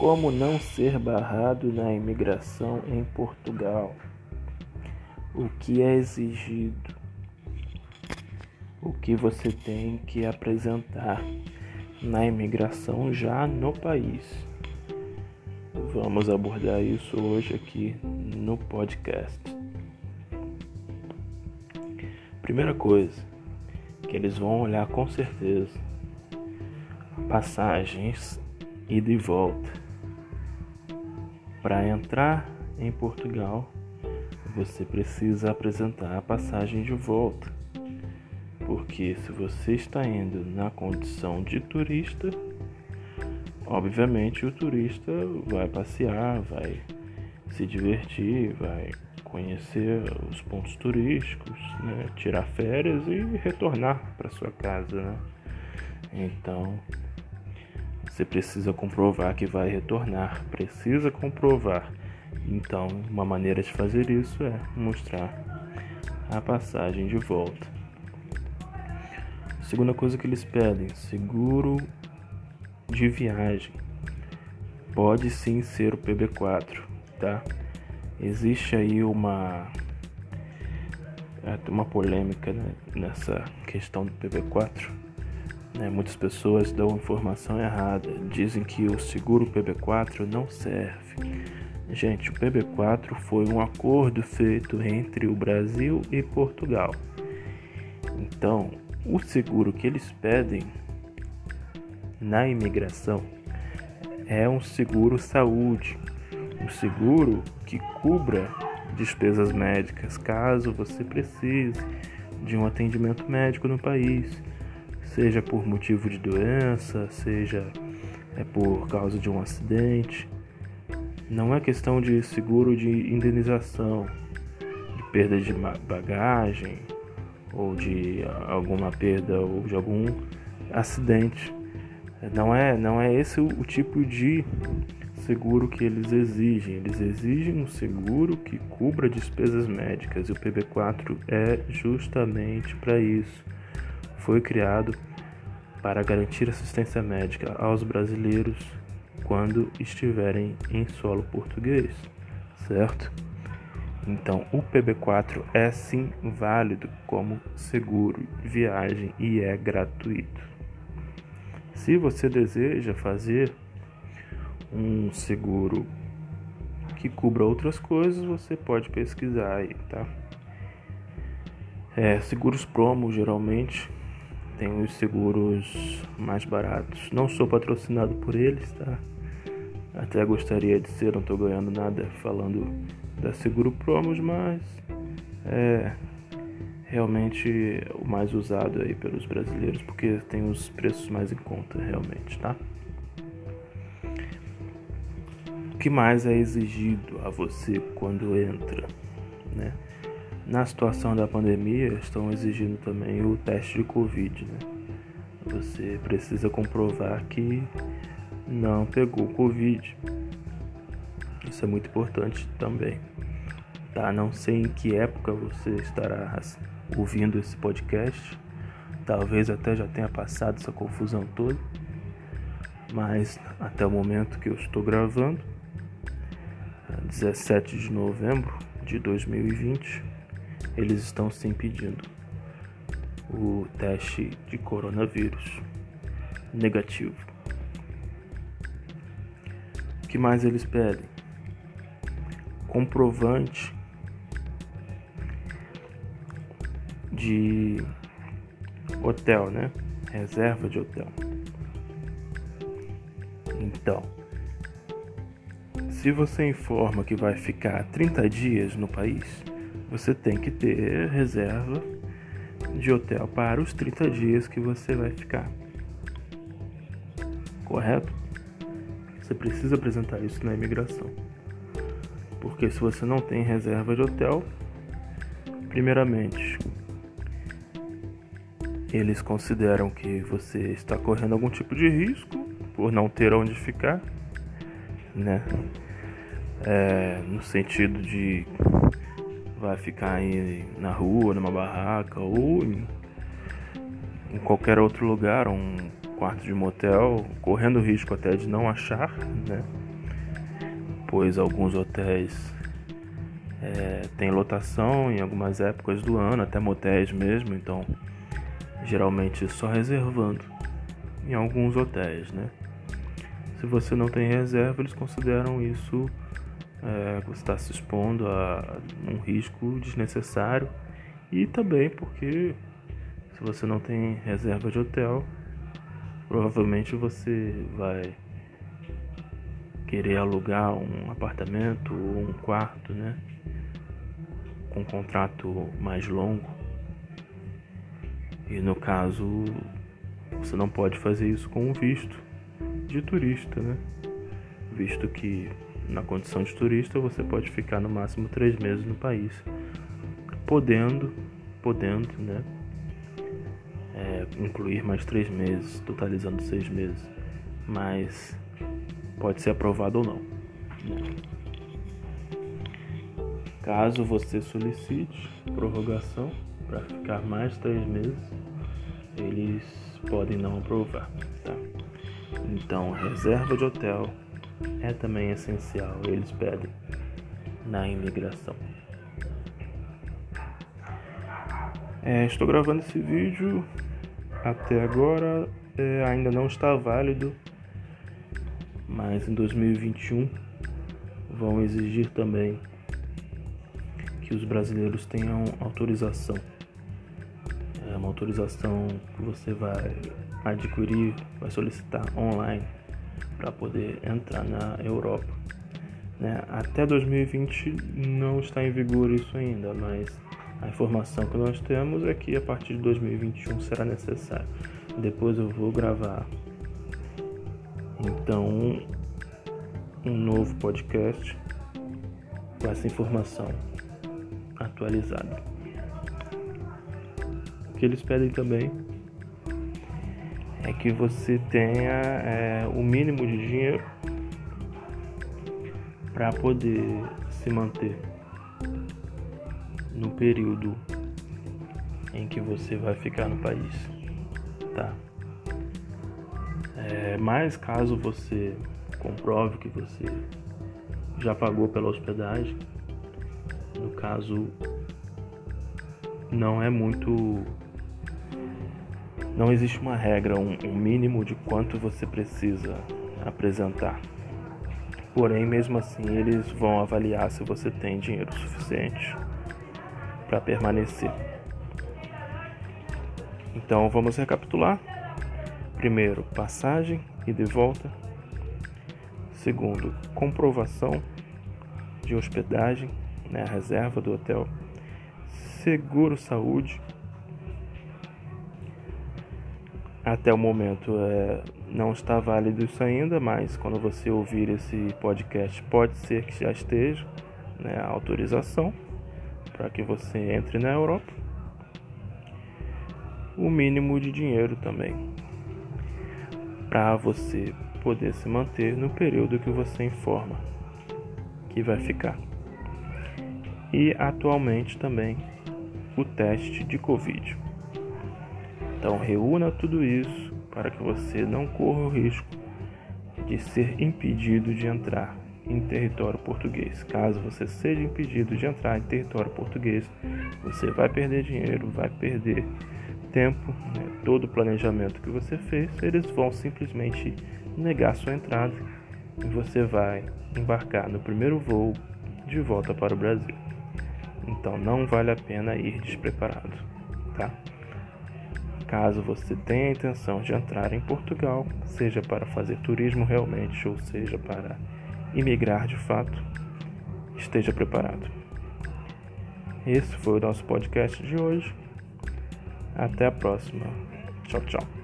Como não ser barrado na imigração em Portugal? O que é exigido? O que você tem que apresentar na imigração já no país? Vamos abordar isso hoje aqui no podcast. Primeira coisa que eles vão olhar com certeza passagens ida e volta para entrar em Portugal, você precisa apresentar a passagem de volta. Porque se você está indo na condição de turista, obviamente o turista vai passear, vai se divertir, vai conhecer os pontos turísticos, né? tirar férias e retornar para sua casa. Né? Então, você precisa comprovar que vai retornar. Precisa comprovar. Então, uma maneira de fazer isso é mostrar a passagem de volta. Segunda coisa que eles pedem: seguro de viagem. Pode sim ser o PB4, tá? Existe aí uma uma polêmica né, nessa questão do PB4 né, muitas pessoas dão informação errada, dizem que o seguro PB4 não serve. Gente, o PB4 foi um acordo feito entre o Brasil e Portugal. Então, o seguro que eles pedem na imigração é um seguro saúde, um seguro que cubra despesas médicas caso você precise de um atendimento médico no país seja por motivo de doença, seja é por causa de um acidente. Não é questão de seguro de indenização, de perda de bagagem ou de alguma perda ou de algum acidente. Não é, não é esse o, o tipo de seguro que eles exigem. Eles exigem um seguro que cubra despesas médicas e o PB4 é justamente para isso foi criado para garantir assistência médica aos brasileiros quando estiverem em solo português, certo? Então, o PB4 é sim válido como seguro de viagem e é gratuito. Se você deseja fazer um seguro que cubra outras coisas, você pode pesquisar aí, tá? É, seguros promo geralmente tem os seguros mais baratos. Não sou patrocinado por eles, tá? Até gostaria de ser, não estou ganhando nada falando da Seguro Promos, mas é realmente o mais usado aí pelos brasileiros, porque tem os preços mais em conta realmente, tá? O que mais é exigido a você quando entra, né? Na situação da pandemia, estão exigindo também o teste de Covid. Né? Você precisa comprovar que não pegou Covid. Isso é muito importante também. Tá? Não sei em que época você estará ouvindo esse podcast. Talvez até já tenha passado essa confusão toda. Mas até o momento que eu estou gravando, 17 de novembro de 2020, eles estão sim pedindo o teste de coronavírus negativo. O que mais eles pedem? Comprovante de hotel, né? Reserva de hotel. Então, se você informa que vai ficar 30 dias no país, você tem que ter reserva de hotel para os 30 dias que você vai ficar. Correto? Você precisa apresentar isso na imigração. Porque se você não tem reserva de hotel, primeiramente, eles consideram que você está correndo algum tipo de risco por não ter onde ficar, né? É, no sentido de vai ficar aí na rua, numa barraca ou em, em qualquer outro lugar, um quarto de motel, correndo risco até de não achar, né? pois alguns hotéis é, têm lotação em algumas épocas do ano, até motéis mesmo, então geralmente só reservando em alguns hotéis, né? Se você não tem reserva, eles consideram isso é, você está se expondo a um risco desnecessário e também porque se você não tem reserva de hotel, provavelmente você vai querer alugar um apartamento ou um quarto, né? Com um contrato mais longo. E no caso, você não pode fazer isso com um visto de turista, né? Visto que na condição de turista você pode ficar no máximo três meses no país, podendo, podendo, né? É, incluir mais três meses, totalizando seis meses, mas pode ser aprovado ou não. Né? Caso você solicite prorrogação para ficar mais três meses, eles podem não aprovar, tá? Então, reserva de hotel é também essencial, eles pedem na imigração. É, estou gravando esse vídeo até agora é, ainda não está válido, mas em 2021 vão exigir também que os brasileiros tenham autorização. É uma autorização que você vai adquirir, vai solicitar online para poder entrar na Europa. Né? Até 2020 não está em vigor isso ainda, mas a informação que nós temos é que a partir de 2021 será necessário. Depois eu vou gravar então um novo podcast com essa informação atualizada. O que eles pedem também é que você tenha é, o mínimo de dinheiro para poder se manter no período em que você vai ficar no país, tá? É, mas caso você comprove que você já pagou pela hospedagem, no caso não é muito não existe uma regra, um, um mínimo de quanto você precisa apresentar. Porém, mesmo assim, eles vão avaliar se você tem dinheiro suficiente para permanecer. Então, vamos recapitular. Primeiro, passagem e de volta. Segundo, comprovação de hospedagem, né, a reserva do hotel. Seguro saúde Até o momento é, não está válido isso ainda, mas quando você ouvir esse podcast, pode ser que já esteja né, a autorização para que você entre na Europa. O mínimo de dinheiro também para você poder se manter no período que você informa que vai ficar. E atualmente também o teste de Covid. Então, reúna tudo isso para que você não corra o risco de ser impedido de entrar em território português. Caso você seja impedido de entrar em território português, você vai perder dinheiro, vai perder tempo, né? todo o planejamento que você fez, eles vão simplesmente negar sua entrada e você vai embarcar no primeiro voo de volta para o Brasil. Então não vale a pena ir despreparado, tá? Caso você tenha a intenção de entrar em Portugal, seja para fazer turismo realmente ou seja para imigrar de fato, esteja preparado. Esse foi o nosso podcast de hoje. Até a próxima. Tchau, tchau.